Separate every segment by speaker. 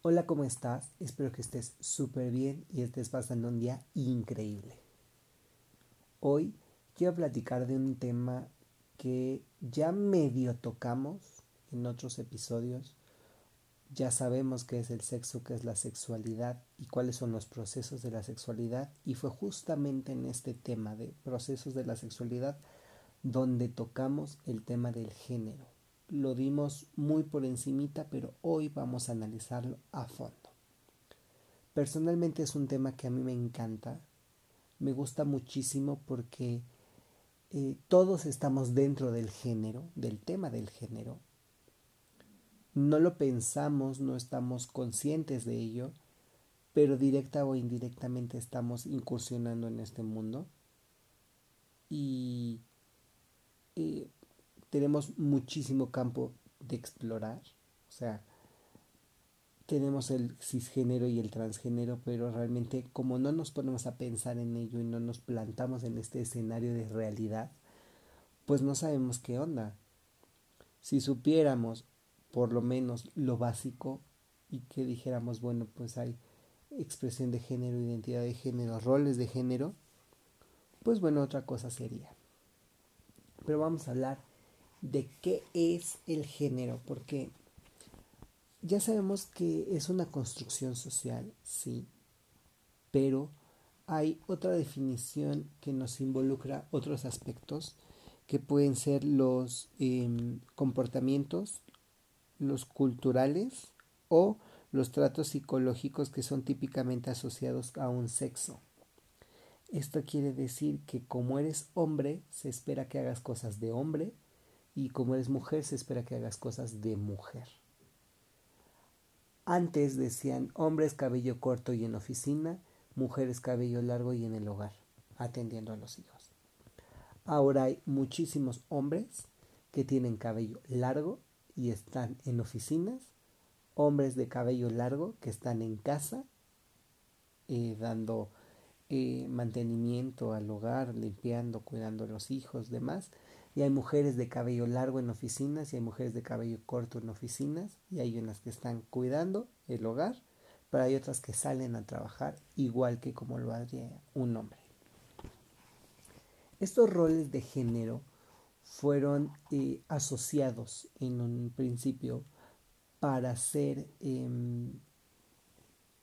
Speaker 1: Hola, ¿cómo estás? Espero que estés súper bien y estés pasando un día increíble. Hoy quiero platicar de un tema que ya medio tocamos en otros episodios. Ya sabemos qué es el sexo, qué es la sexualidad y cuáles son los procesos de la sexualidad. Y fue justamente en este tema de procesos de la sexualidad donde tocamos el tema del género lo dimos muy por encimita, pero hoy vamos a analizarlo a fondo. Personalmente es un tema que a mí me encanta, me gusta muchísimo porque eh, todos estamos dentro del género, del tema del género. No lo pensamos, no estamos conscientes de ello, pero directa o indirectamente estamos incursionando en este mundo. Y eh, tenemos muchísimo campo de explorar. O sea, tenemos el cisgénero y el transgénero, pero realmente como no nos ponemos a pensar en ello y no nos plantamos en este escenario de realidad, pues no sabemos qué onda. Si supiéramos por lo menos lo básico y que dijéramos, bueno, pues hay expresión de género, identidad de género, roles de género, pues bueno, otra cosa sería. Pero vamos a hablar de qué es el género, porque ya sabemos que es una construcción social, sí, pero hay otra definición que nos involucra otros aspectos que pueden ser los em, comportamientos, los culturales o los tratos psicológicos que son típicamente asociados a un sexo. Esto quiere decir que como eres hombre, se espera que hagas cosas de hombre, y como eres mujer se espera que hagas cosas de mujer. Antes decían hombres cabello corto y en oficina, mujeres cabello largo y en el hogar, atendiendo a los hijos. Ahora hay muchísimos hombres que tienen cabello largo y están en oficinas, hombres de cabello largo que están en casa eh, dando eh, mantenimiento al hogar, limpiando, cuidando a los hijos, demás, y hay mujeres de cabello largo en oficinas y hay mujeres de cabello corto en oficinas y hay unas que están cuidando el hogar, pero hay otras que salen a trabajar igual que como lo haría un hombre. Estos roles de género fueron eh, asociados en un principio para ser em,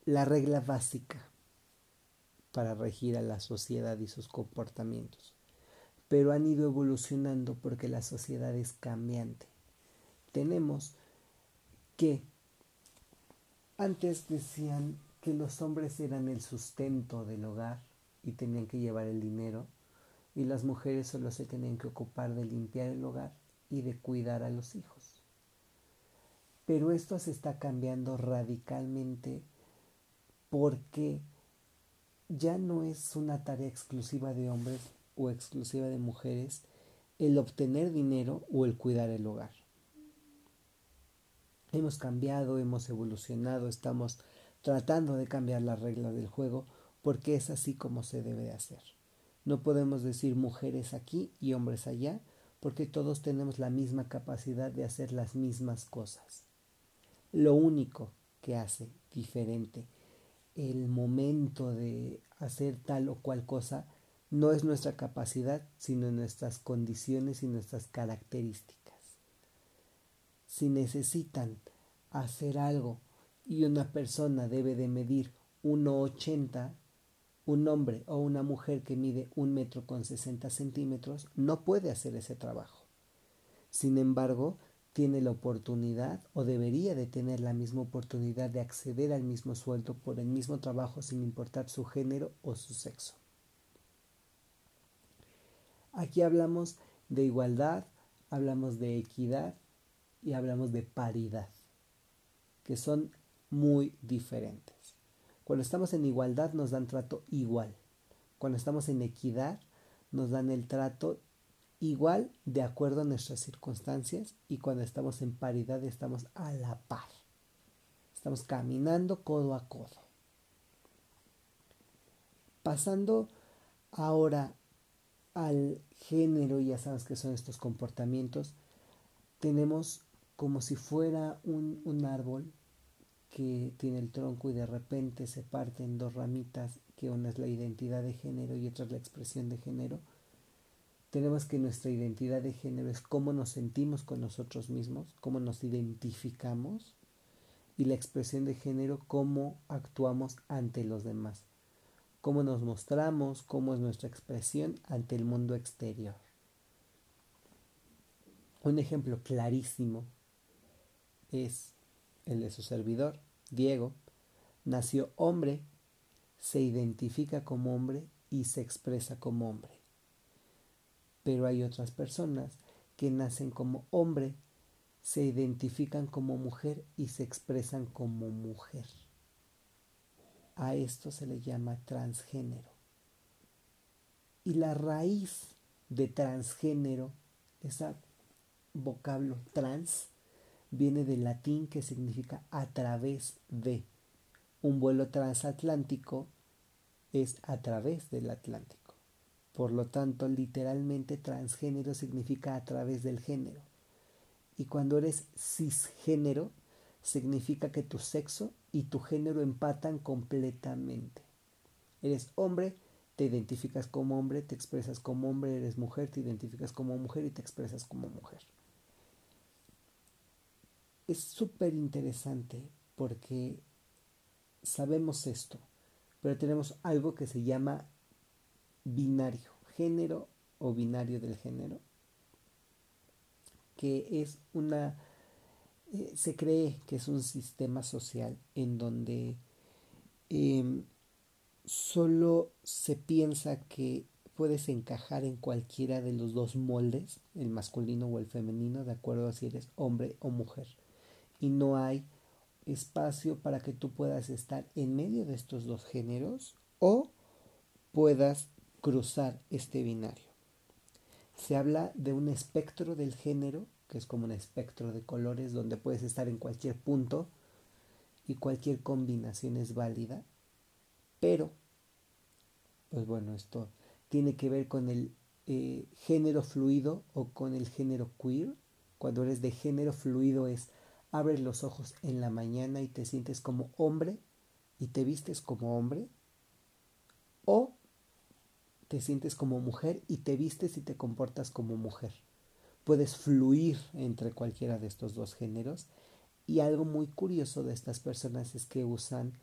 Speaker 1: la regla básica para regir a la sociedad y sus comportamientos pero han ido evolucionando porque la sociedad es cambiante. Tenemos que antes decían que los hombres eran el sustento del hogar y tenían que llevar el dinero y las mujeres solo se tenían que ocupar de limpiar el hogar y de cuidar a los hijos. Pero esto se está cambiando radicalmente porque ya no es una tarea exclusiva de hombres, o exclusiva de mujeres el obtener dinero o el cuidar el hogar. Hemos cambiado, hemos evolucionado, estamos tratando de cambiar las reglas del juego porque es así como se debe de hacer. No podemos decir mujeres aquí y hombres allá porque todos tenemos la misma capacidad de hacer las mismas cosas. Lo único que hace diferente el momento de hacer tal o cual cosa no es nuestra capacidad, sino nuestras condiciones y nuestras características. Si necesitan hacer algo y una persona debe de medir 1,80, un hombre o una mujer que mide un metro con 60 centímetros no puede hacer ese trabajo. Sin embargo, tiene la oportunidad o debería de tener la misma oportunidad de acceder al mismo sueldo por el mismo trabajo sin importar su género o su sexo. Aquí hablamos de igualdad, hablamos de equidad y hablamos de paridad, que son muy diferentes. Cuando estamos en igualdad nos dan trato igual. Cuando estamos en equidad nos dan el trato igual de acuerdo a nuestras circunstancias y cuando estamos en paridad estamos a la par. Estamos caminando codo a codo. Pasando ahora al género, ya sabes que son estos comportamientos, tenemos como si fuera un, árbol que tiene el tronco y de repente se parte en dos ramitas, que una es la identidad de género y otra es la expresión de género. Tenemos que nuestra identidad de género es cómo nos sentimos con nosotros mismos, cómo nos identificamos, y la expresión de género, cómo actuamos ante los demás, cómo nos mostramos, cómo es nuestra expresión ante el mundo exterior. Un ejemplo clarísimo es el de su servidor, Diego. Nació hombre, se identifica como hombre y se expresa como hombre. Pero hay otras personas que nacen como hombre, se identifican como mujer y se expresan como mujer. A esto se le llama transgénero. Y la raíz de transgénero, esa vocablo trans, viene del latín que significa a través de. Un vuelo transatlántico es a través del Atlántico. Por lo tanto, literalmente transgénero significa a través del género. Y cuando eres cisgénero, significa que tu sexo y tu género empatan completamente. Eres hombre, te identificas como hombre, te expresas como hombre, eres mujer, te identificas como mujer y te expresas como mujer. Es súper interesante porque sabemos esto, pero tenemos algo que se llama binario, género o binario del género, que es una, se cree que es un sistema social en donde em, solo se piensa que puedes encajar en cualquiera de los dos moldes, el masculino o el femenino, de acuerdo a si eres hombre o mujer. Y no hay espacio para que tú puedas estar en medio de estos dos géneros o puedas cruzar este binario. Se habla de un espectro del género, que es como un espectro de colores donde puedes estar en cualquier punto y cualquier combinación es válida, pero, pues bueno, esto tiene que ver con el eh, género fluido o con el género queer. Cuando eres de género fluido es abres los ojos en la mañana y te sientes como hombre y te vistes como hombre, o te sientes como mujer y te vistes y te comportas como mujer. Puedes fluir entre cualquiera de estos dos géneros y algo muy curioso de estas personas es que usan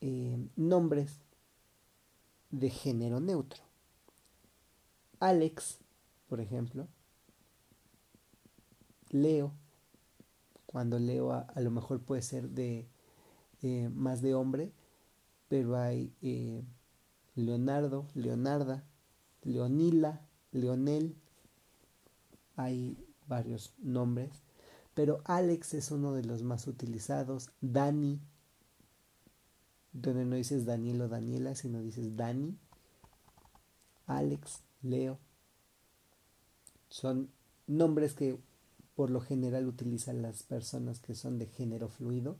Speaker 1: eh, nombres de género neutro. Alex, por ejemplo, Leo, cuando Leo a, lo mejor puede ser de eh, más de hombre, pero hay eh, Leonardo, Leonarda, Leonila, Leonel, hay varios nombres, pero Alex es uno de los más utilizados, Dani, donde no dices Daniel o Daniela, sino dices Dani, Alex, Leo, son nombres que por lo general utilizan las personas que son de género fluido.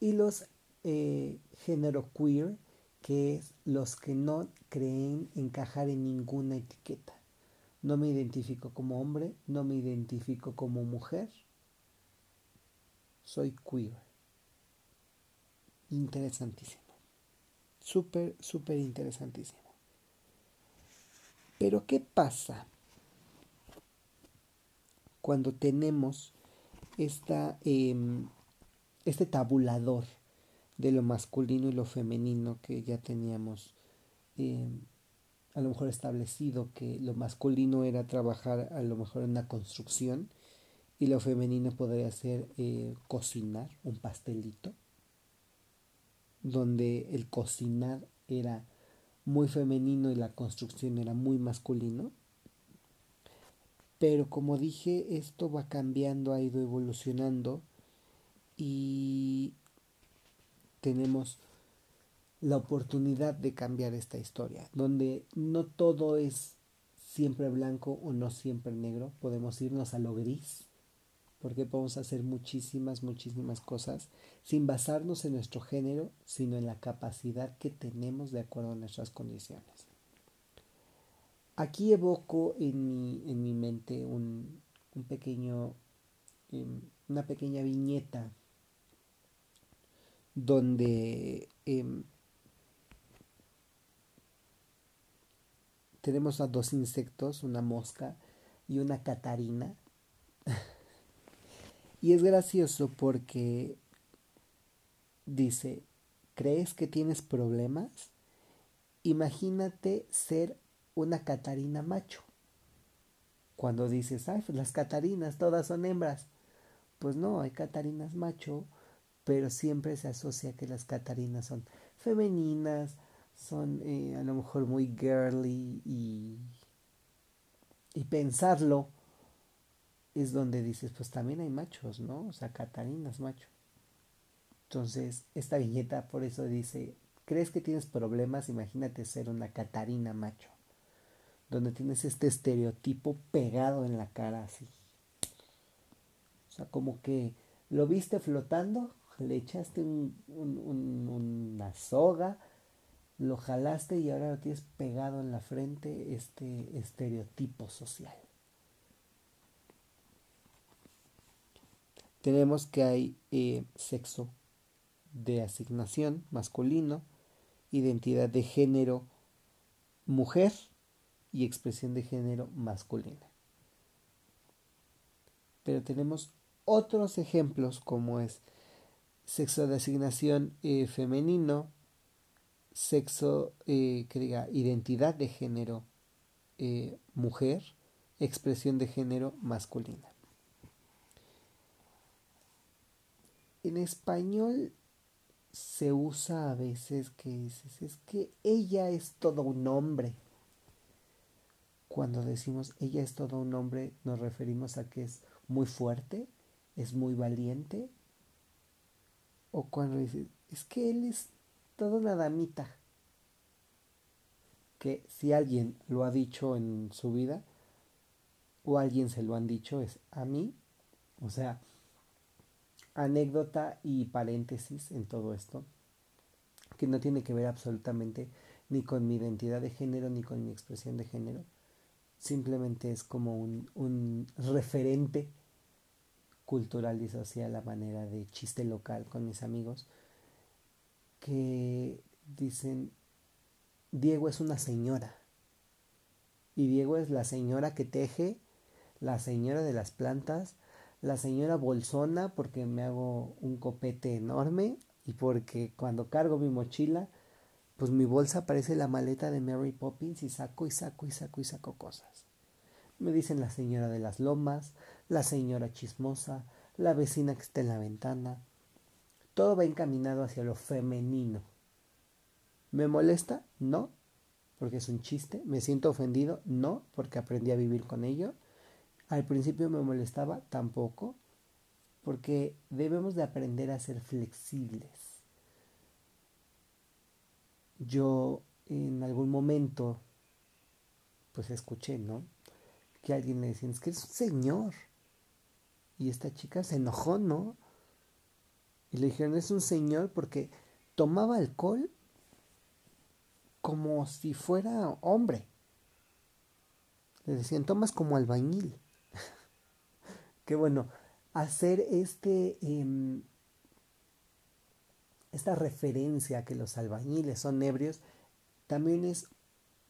Speaker 1: Y los eh, género queer que es los que no creen encajar en ninguna etiqueta. No me identifico como hombre, no me identifico como mujer, soy queer. Interesantísimo. Súper, súper interesantísimo. Pero ¿qué pasa cuando tenemos esta, em, este tabulador de lo masculino y lo femenino que ya teníamos eh, a lo mejor establecido que lo masculino era trabajar a lo mejor en una construcción y lo femenino podría ser eh, cocinar un pastelito donde el cocinar era muy femenino y la construcción era muy masculino. Pero como dije esto va cambiando ha ido evolucionando y tenemos la oportunidad de cambiar esta historia, donde no todo es siempre blanco o no siempre negro, podemos irnos a lo gris, porque podemos hacer muchísimas, muchísimas cosas sin basarnos en nuestro género, sino en la capacidad que tenemos de acuerdo a nuestras condiciones. Aquí evoco en mi, en mi mente un, un pequeño, em, una pequeña viñeta donde em, tenemos a dos insectos, una mosca y una catarina. y es gracioso porque dice, ¿crees que tienes problemas? Imagínate ser una catarina macho. Cuando dices, ay, pues las catarinas todas son hembras. Pues no, hay catarinas macho, pero siempre se asocia que las catarinas son femeninas, son eh, a lo mejor muy girly y, y pensarlo es donde dices, pues también hay machos, ¿no? O sea, catarinas macho. Entonces, esta viñeta por eso dice, ¿crees que tienes problemas? Imagínate ser una catarina macho donde tienes este estereotipo pegado en la cara así. O sea, como que lo viste flotando, le echaste una soga, lo jalaste y ahora lo tienes pegado en la frente este estereotipo social. Tenemos que hay eh, sexo de asignación masculino, identidad de género mujer y expresión de género masculina. Pero tenemos otros ejemplos como es sexo de asignación eh, femenino, sexo eh, que diga identidad de género eh, mujer, expresión de género masculina. En español se usa a veces que dices, es que ella es todo un hombre. Cuando decimos ella es todo un hombre, nos referimos a que es muy fuerte, es muy valiente. O cuando dices, es que él es toda una damita. Que si alguien lo ha dicho en su vida, o alguien se lo han dicho, es a mí. O sea, anécdota y paréntesis en todo esto, que no tiene que ver absolutamente ni con mi identidad de género ni con mi expresión de género simplemente es como un, un referente cultural y social a manera de chiste local con mis amigos que dicen Diego es una señora y Diego es la señora que teje, la señora de las plantas, la señora bolsona porque me hago un copete enorme y porque cuando cargo mi mochila pues mi bolsa parece la maleta de Mary Poppins y saco y saco y saco y saco cosas. Me dicen la señora de las lomas, la señora chismosa, la vecina que está en la ventana. Todo va encaminado hacia lo femenino. ¿Me molesta? No, porque es un chiste. ¿Me siento ofendido? No, porque aprendí a vivir con ello. Al principio me molestaba tampoco, porque debemos de aprender a ser flexibles yo en algún momento, pues escuché, ¿no? Que alguien le decía, es que es un señor. Y esta chica se enojó, ¿no? Le dijeron, es un señor porque tomaba alcohol como si fuera hombre. Le decían, tomas como albañil. que bueno, hacer este... Em, esta referencia a que los albañiles son ebrios también es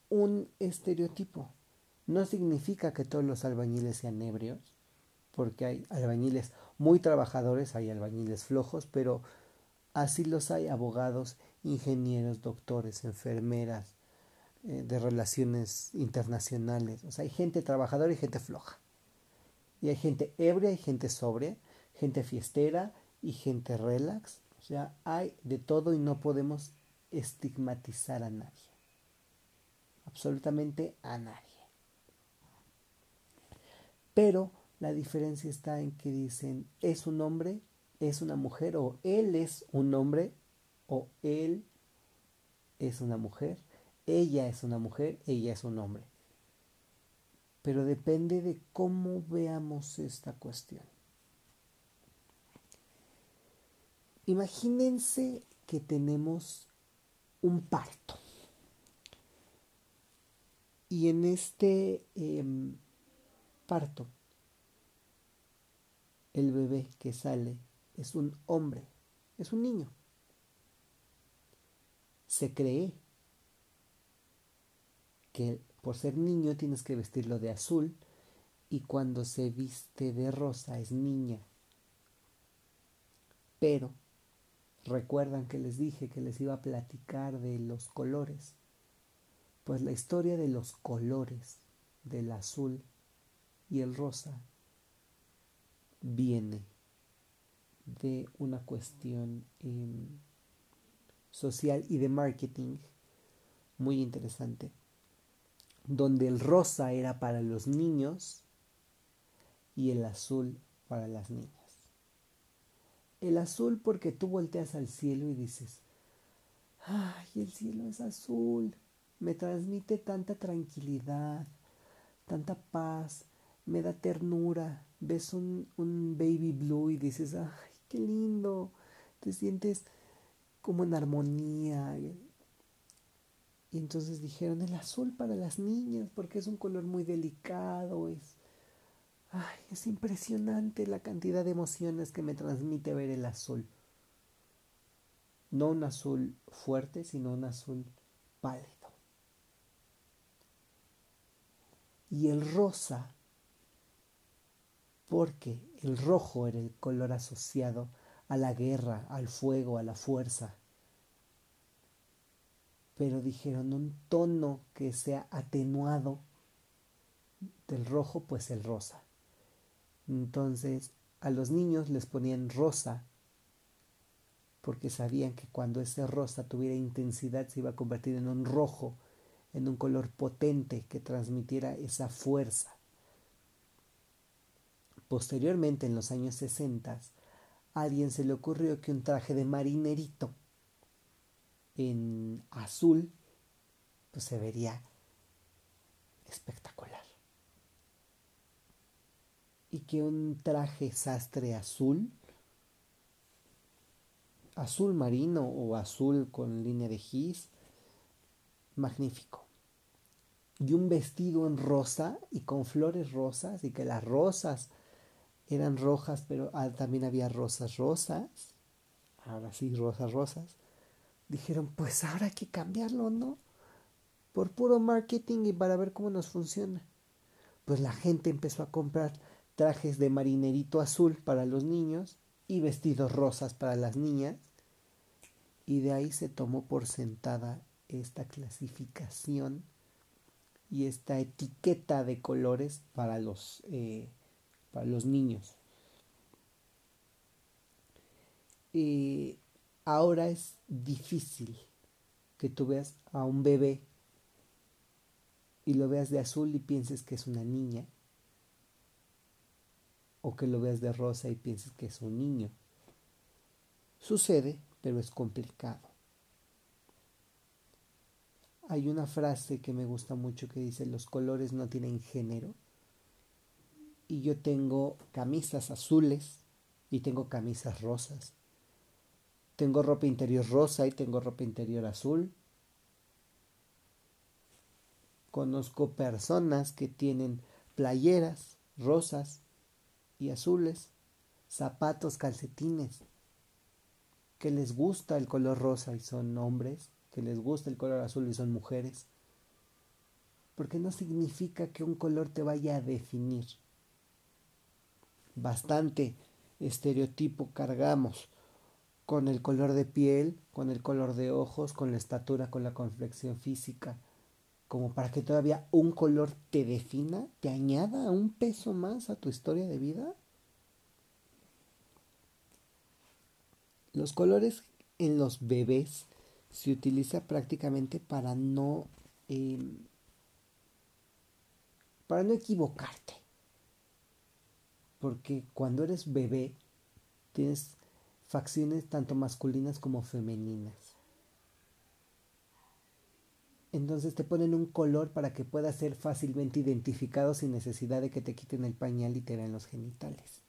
Speaker 1: un estereotipo. No significa que todos los albañiles sean ebrios, porque hay albañiles muy trabajadores, hay albañiles flojos, pero así los hay abogados, ingenieros, doctores, enfermeras, eh, de relaciones internacionales. O sea, hay gente trabajadora y gente floja. Y hay gente ebria y gente sobria, gente fiestera y gente relax, o sea, hay de todo y no podemos estigmatizar a nadie. Absolutamente a nadie. Pero la diferencia está en que dicen es un hombre, es una mujer, o él es un hombre, o él es una mujer, ella es una mujer, ella es un hombre. Pero depende de cómo veamos esta cuestión. Imagínense que tenemos un parto. Y en este em, parto, el bebé que sale es un hombre, es un niño. se cree que por ser niño tienes que vestirlo de azul y cuando se viste de rosa es niña. Pero recuerdan que les dije que les iba a platicar de los colores. Pues la historia de los colores del azul y el rosa viene de una cuestión em, social y de marketing muy interesante, donde el rosa era para los niños y el azul para las niñas. El azul porque tú volteas al cielo y dices, ay, el cielo es azul, me transmite tanta tranquilidad, tanta paz, me da ternura, ves un, un baby blue y dices, ay, qué lindo, te sientes como en armonía. Y entonces dijeron el azul para las niñas, porque es un color muy delicado, es, ay, es impresionante la cantidad de emociones que me transmite ver el azul. No un azul fuerte, sino un azul pálido. Y el rosa porque el rojo era el color asociado a la guerra, al fuego, a la fuerza. Pero dijeron un tono que sea atenuado del rojo, pues el rosa. Entonces a los niños les ponían rosa porque sabían que cuando ese rosa tuviera intensidad se iba a convertir en un rojo, en un color potente que transmitiera esa fuerza. Posteriormente, en los años 60, a alguien se le ocurrió que un traje de marinerito en azul pues se vería espectacular. Y que un traje sastre azul, azul marino o azul con línea de gis, magnífico y un vestido en rosa y con flores rosas y que las rosas eran rojas, pero ah, también había rosas rosas. Ahora sí, rosas rosas. Dijeron, pues ahora hay que cambiarlo, ¿no? Por puro marketing y para ver cómo nos funciona. Pues la gente empezó a comprar trajes de marinerito azul para los niños y vestidos rosas para las niñas. Y de ahí se tomó por sentada esta clasificación y esta etiqueta de colores para los eh, los niños. Y ahora es difícil que tú veas a un bebé y lo veas de azul y pienses que es una niña. O que lo veas de rosa y pienses que es un niño. Sucede, pero es complicado. Hay una frase que me gusta mucho que dice, los colores no tienen género y yo tengo camisas azules y tengo camisas rosas. Tengo ropa interior rosa y tengo ropa interior azul. Conozco personas que tienen playeras rosas y azules, zapatos, calcetines, que les gusta el color rosa y son hombres, que les gusta el color azul y son mujeres. Porque no significa que un color te vaya a definir bastante estereotipo cargamos con el color de piel, con el color de ojos, con la estatura, con la complexión física, como para que todavía un color te defina, te añada un peso más a tu historia de vida. Los colores en los bebés se utiliza prácticamente para no em, para no equivocarte porque cuando eres bebé tienes facciones tanto masculinas como femeninas. Entonces te ponen un color para que pueda ser fácilmente identificado sin necesidad de que te quiten el pañal y te vean los genitales.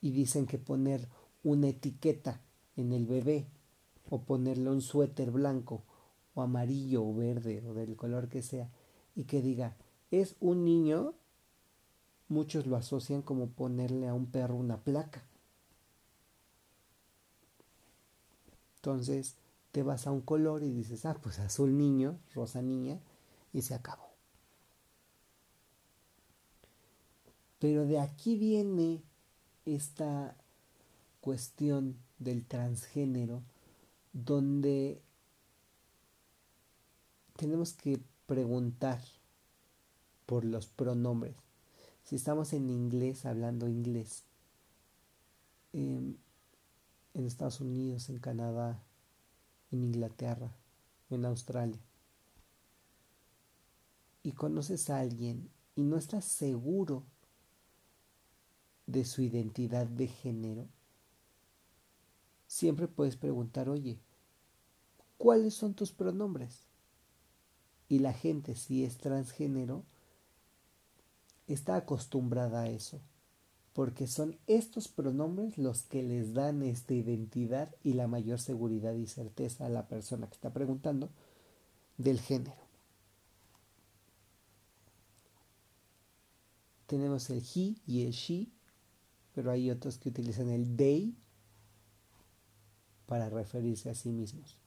Speaker 1: Y dicen que poner una etiqueta en el bebé o ponerle un suéter blanco o amarillo o verde o del color que sea y que diga es un niño Muchos lo asocian como ponerle a un perro una placa. Entonces te vas a un color y dices, ah, pues azul niño, rosa niña, y se acabó. Pero de aquí viene esta cuestión del transgénero donde tenemos que preguntar por los pronombres. Si estamos en inglés, hablando inglés, em, en Estados Unidos, en Canadá, en Inglaterra, en Australia, y conoces a alguien y no estás seguro de su identidad de género, siempre puedes preguntar, oye, ¿cuáles son tus pronombres? Y la gente, si es transgénero, está acostumbrada a eso, porque son estos pronombres los que les dan esta identidad y la mayor seguridad y certeza a la persona que está preguntando del género. Tenemos el he y el she, pero hay otros que utilizan el they para referirse a sí mismos.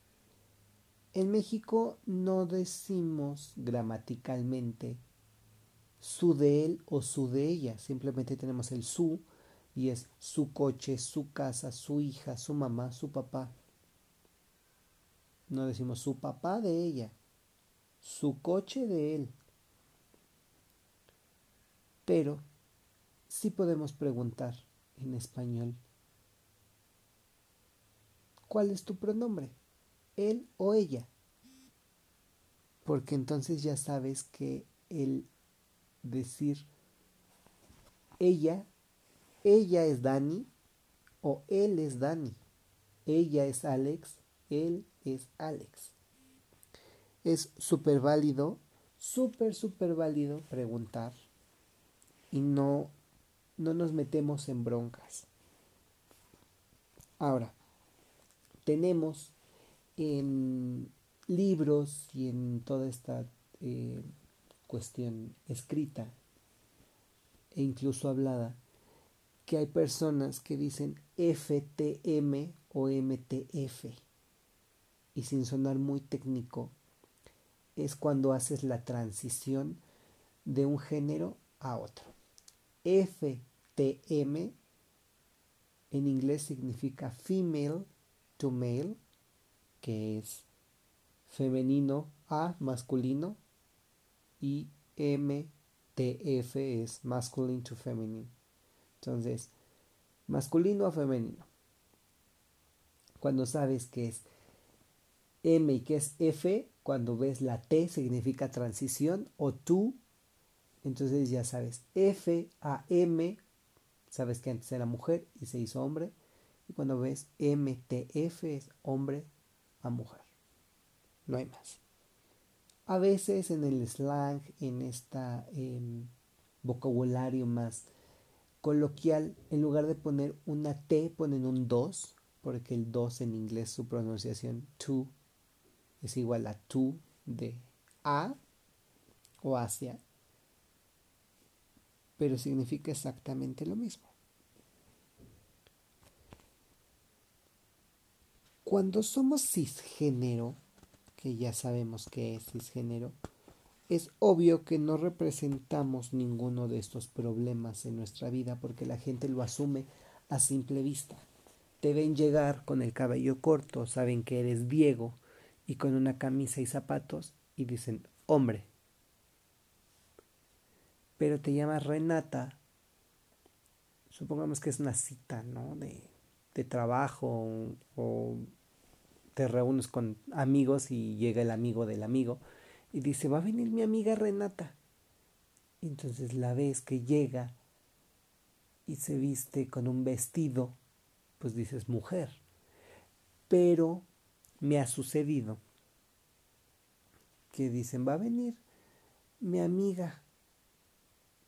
Speaker 1: En México no decimos gramaticalmente su de él o su de ella, simplemente tenemos el su y es su coche, su casa, su hija, su mamá, su papá. No decimos su papá de ella, su coche de él. Pero sí podemos preguntar en español ¿Cuál es tu pronombre? ¿Él o ella? Porque entonces ya sabes que el decir ella, ella es Dani o él es Dani. Ella es Alex, él es Alex. Es súper válido, súper, súper válido preguntar y no, no nos metemos en broncas. Ahora, tenemos en libros y en toda esta eh, cuestión escrita e incluso hablada, que hay personas que dicen FTM o MTF. Y sin sonar muy técnico, es cuando haces la transición de un género a otro. FTM en inglés significa female to male, que es femenino a masculino, y MTF es masculine to feminine. Entonces, masculino a femenino. Cuando sabes que es M y que es F, cuando ves la T significa transición o tú, entonces ya sabes F a M, sabes que antes era mujer y se hizo hombre y cuando ves MTF es hombre a mujer. No hay más. A veces en el slang, en este vocabulario más coloquial, en lugar de poner una T, ponen un 2, porque el 2 en inglés su pronunciación to es igual a to de a o hacia, pero significa exactamente lo mismo. Cuando somos cisgénero, que ya sabemos que es cisgénero, es obvio que no representamos ninguno de estos problemas en nuestra vida porque la gente lo asume a simple vista. Te ven llegar con el cabello corto, saben que eres Diego y con una camisa y zapatos y dicen, hombre. Pero te llamas Renata, supongamos que es una cita, ¿no? De, de trabajo o te reúnes con amigos y llega el amigo del amigo y dice, va a venir mi amiga Renata. Y entonces la ves que llega y se viste con un vestido, pues dices mujer. Pero me ha sucedido que dicen, va a venir mi amiga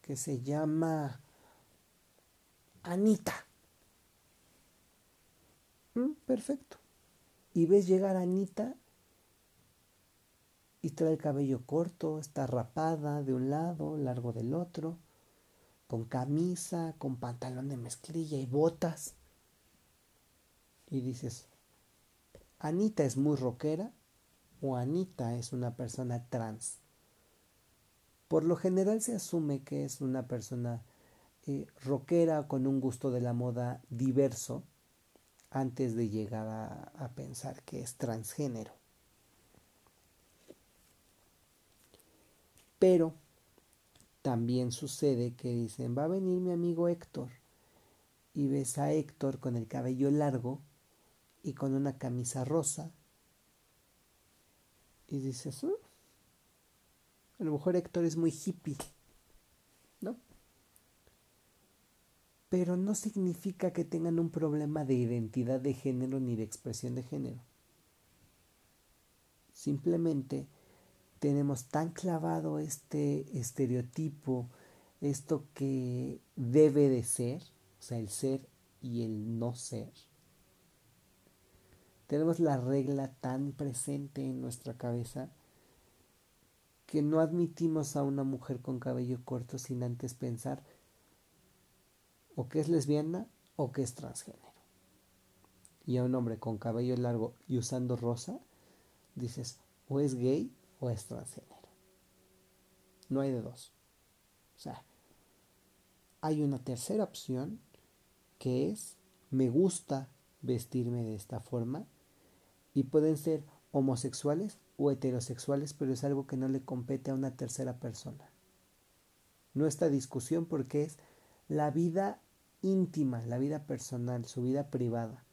Speaker 1: que se llama Anita. Mm, perfecto y ves llegar a Anita y trae el cabello corto, está rapada de un lado, largo del otro, con camisa, con pantalón de mezclilla y botas. Y dices, Anita es muy rockera o Anita es una persona trans. Por lo general se asume que es una persona eh, rockera con un gusto de la moda diverso antes de llegar a pensar que es transgénero. Pero también sucede que dicen, va a venir mi amigo Héctor. Y ves a Héctor con el cabello largo y con una camisa rosa. Y dices, mm, a lo mejor Héctor es muy hippie, ¿no? Pero no significa que tengan un problema de identidad de género ni de expresión de género. Simplemente tenemos tan clavado este estereotipo, esto que debe de ser, o sea, el ser y el no ser. Tenemos la regla tan presente en nuestra cabeza que no admitimos a una mujer con cabello corto sin antes pensar o que es lesbiana o que es transgénero. Y a un hombre con cabello largo y usando rosa, dices, o es gay o es transgénero. No hay de dos. O sea, hay una tercera opción que es me gusta vestirme de esta forma y pueden ser homosexuales o heterosexuales, pero es algo que no le compete a una tercera persona. No esta discusión porque es la vida íntima, la vida personal, su vida privada.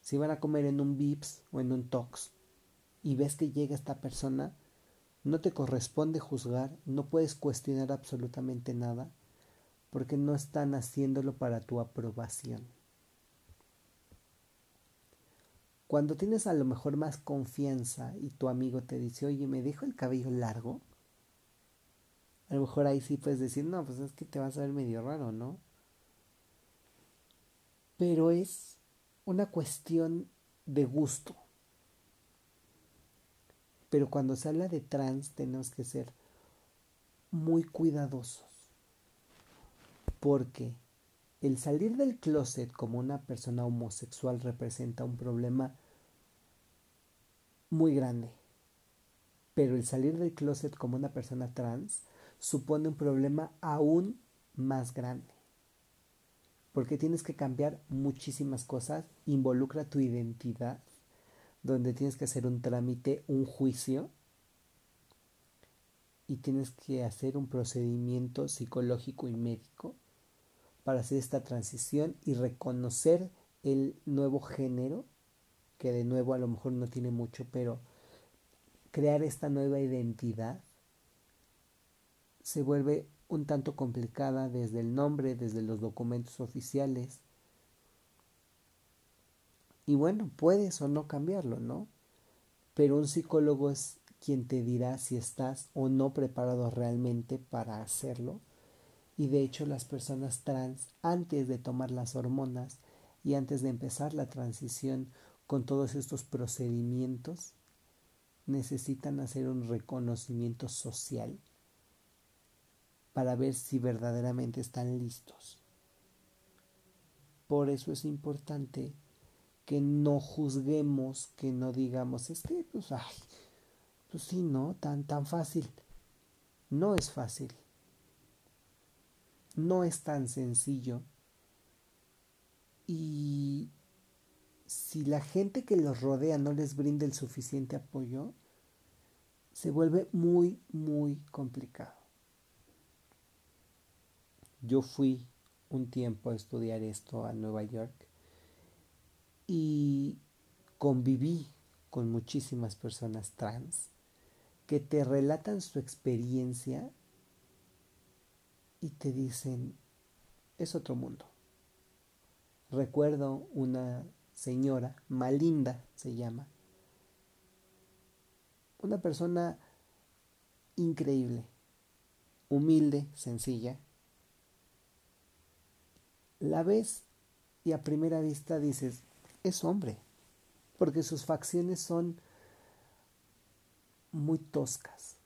Speaker 1: Si van a comer en un Vips o en un Tox y ves que llega esta persona, no te corresponde juzgar, no puedes cuestionar absolutamente nada, porque no están haciéndolo para tu aprobación. Cuando tienes a lo mejor más confianza y tu amigo te dice, oye, ¿me dejo el cabello largo? A lo mejor ahí sí puedes decir, no, pues es que te vas a ver medio raro, ¿no? Pero es una cuestión de gusto. Pero cuando se habla de trans tenemos que ser muy cuidadosos. Porque el salir del closet como una persona homosexual representa un problema muy grande. Pero el salir del closet como una persona trans supone un problema aún más grande. Porque tienes que cambiar muchísimas cosas, involucra tu identidad donde tienes que hacer un trámite, un juicio, y tienes que hacer un procedimiento psicológico y médico para hacer esta transición y reconocer el nuevo género, que de nuevo a lo mejor no tiene mucho, pero crear esta nueva identidad se vuelve un tanto complicada desde el nombre, desde los documentos oficiales, y bueno, puedes o no cambiarlo, ¿no? Pero un psicólogo es quien te dirá si estás o no preparado realmente para hacerlo. Y de hecho las personas trans, antes de tomar las hormonas y antes de empezar la transición con todos estos procedimientos, necesitan hacer un reconocimiento social para ver si verdaderamente están listos. Por eso es importante que no juzguemos, que no digamos, es que, pues, ay, pues sí, no, tan, tan fácil. No es fácil. No es tan sencillo. Y si la gente que los rodea no les brinda el suficiente apoyo, se vuelve muy, muy complicado. Yo fui un tiempo a estudiar esto a Nueva York y conviví con muchísimas personas trans que te relatan su experiencia y te dicen, es otro mundo. Recuerdo una señora, Malinda se llama, una persona increíble, humilde, sencilla. La ves y a primera vista dices, es hombre, porque sus facciones son muy toscas.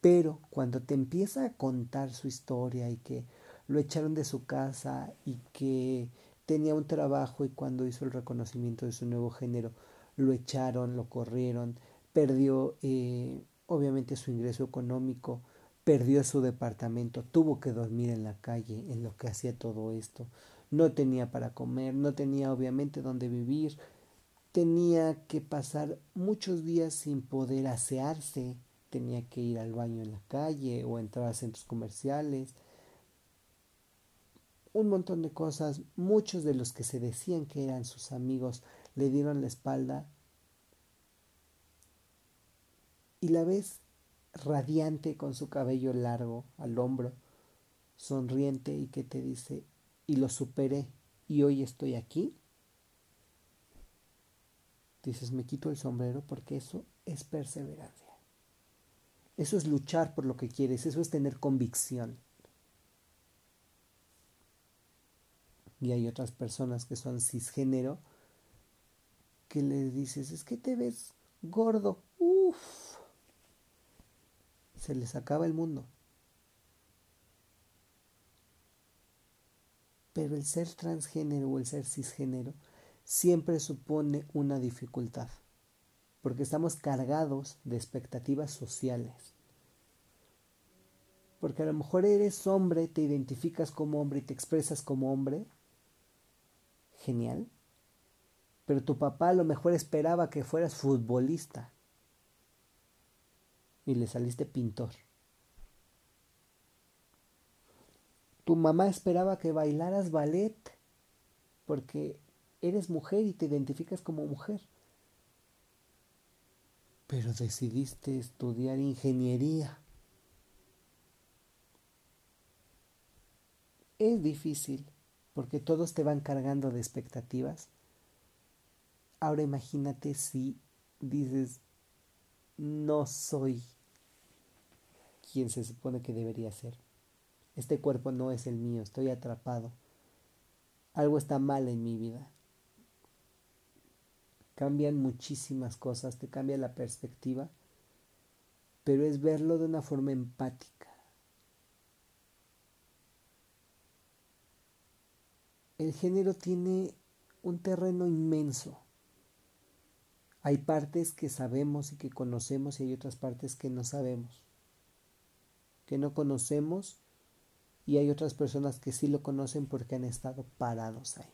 Speaker 1: Pero cuando te empieza a contar su historia y que lo echaron de su casa y que tenía un trabajo y cuando hizo el reconocimiento de su nuevo género lo echaron, lo corrieron, perdió eh, obviamente su ingreso económico, perdió su departamento, tuvo que dormir en la calle en lo que hacía todo esto, no tenía para comer, no tenía obviamente dónde vivir, tenía que pasar muchos días sin poder asearse, tenía que ir al baño en la calle o entrar a centros comerciales, un montón de cosas, muchos de los que se decían que eran sus amigos le dieron la espalda. Y la ves radiante con su cabello largo al hombro, sonriente y que te dice, y lo superé y hoy estoy aquí. Dices, me quito el sombrero porque eso es perseverancia. Eso es luchar por lo que quieres, eso es tener convicción. Y hay otras personas que son cisgénero que le dices, es que te ves gordo, uff, se les acaba el mundo. Pero el ser transgénero o el ser cisgénero siempre supone una dificultad, porque estamos cargados de expectativas sociales. Porque a lo mejor eres hombre, te identificas como hombre y te expresas como hombre. Genial. Pero tu papá a lo mejor esperaba que fueras futbolista y le saliste pintor. Tu mamá esperaba que bailaras ballet porque eres mujer y te identificas como mujer. Pero decidiste estudiar ingeniería. Es difícil porque todos te van cargando de expectativas. Ahora imagínate si dices, no soy quien se supone que debería ser. Este cuerpo no es el mío, estoy atrapado. Algo está mal en mi vida. Cambian muchísimas cosas, te cambia la perspectiva, pero es verlo de una forma empática. El género tiene un terreno inmenso. Hay partes que sabemos y que conocemos y hay otras partes que no sabemos que no conocemos y hay otras personas que sí lo conocen porque han estado parados ahí.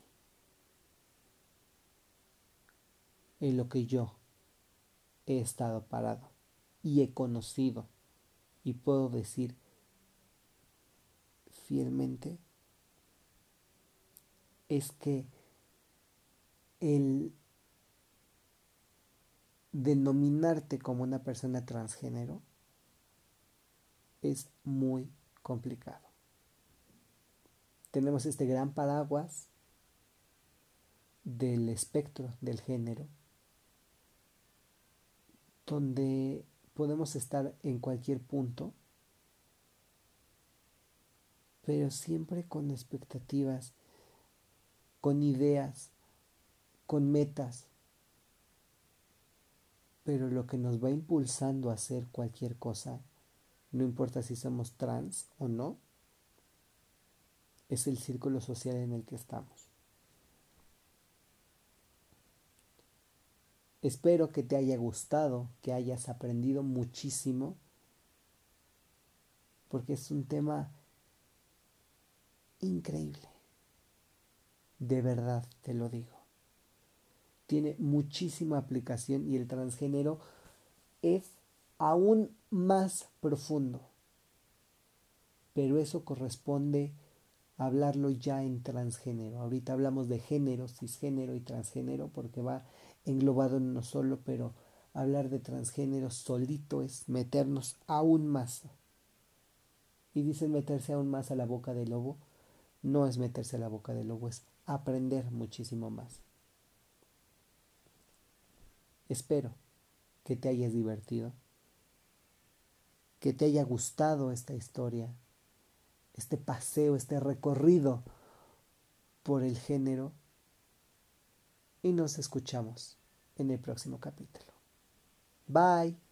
Speaker 1: En lo que yo he estado parado y he conocido y puedo decir fielmente es que el denominarte como una persona transgénero es muy complicado. Tenemos este gran paraguas del espectro del género, donde podemos estar en cualquier punto, pero siempre con expectativas, con ideas, con metas. Pero lo que nos va impulsando a hacer cualquier cosa no importa si somos trans o no, es el círculo social en el que estamos. Espero que te haya gustado, que hayas aprendido muchísimo, porque es un tema increíble. De verdad te lo digo. Tiene muchísima aplicación y el transgénero es aún más profundo. Pero eso corresponde hablarlo ya en transgénero. Ahorita hablamos de género, cisgénero y transgénero porque va englobado en uno solo, pero hablar de transgénero solito es meternos aún más. Y dicen meterse aún más a la boca del lobo. No es meterse a la boca del lobo, es aprender muchísimo más. Espero que te hayas divertido que te haya gustado esta historia, este paseo, este recorrido por el género y nos escuchamos en el próximo capítulo. Bye.